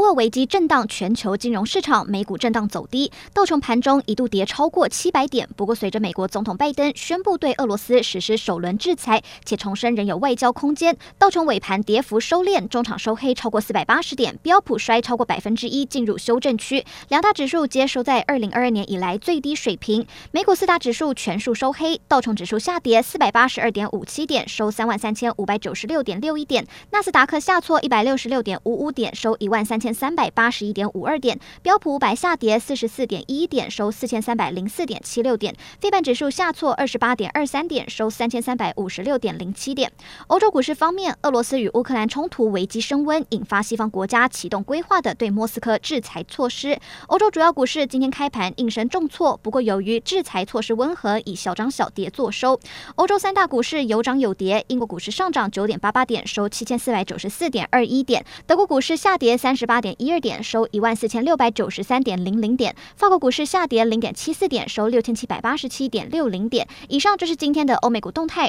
乌俄危机震荡全球金融市场，美股震荡走低，道琼盘中一度跌超过七百点。不过，随着美国总统拜登宣布对俄罗斯实施首轮制裁，且重申仍有外交空间，道琼尾盘跌幅收敛，中场收黑超过四百八十点，标普衰超过百分之一，进入修正区。两大指数皆收在二零二二年以来最低水平。美股四大指数全数收黑，道琼指数下跌四百八十二点五七点，收三万三千五百九十六点六一点；纳斯达克下挫一百六十六点五五点，收一万三。千三百八十一点五二点，标普五百下跌四十四点一点，收四千三百零四点七六点，费半指数下挫二十八点二三点，收三千三百五十六点零七点。欧洲股市方面，俄罗斯与乌克兰冲突危机升温，引发西方国家启动规划的对莫斯科制裁措施。欧洲主要股市今天开盘应声重挫，不过由于制裁措施温和，以小涨小跌作收。欧洲三大股市有涨有跌，英国股市上涨九点八八点，收七千四百九十四点二一点，德国股市下跌三十八。点一二点，收一万四千六百九十三点零零点。法国股市下跌零点七四点，收六千七百八十七点六零点。以上就是今天的欧美股动态。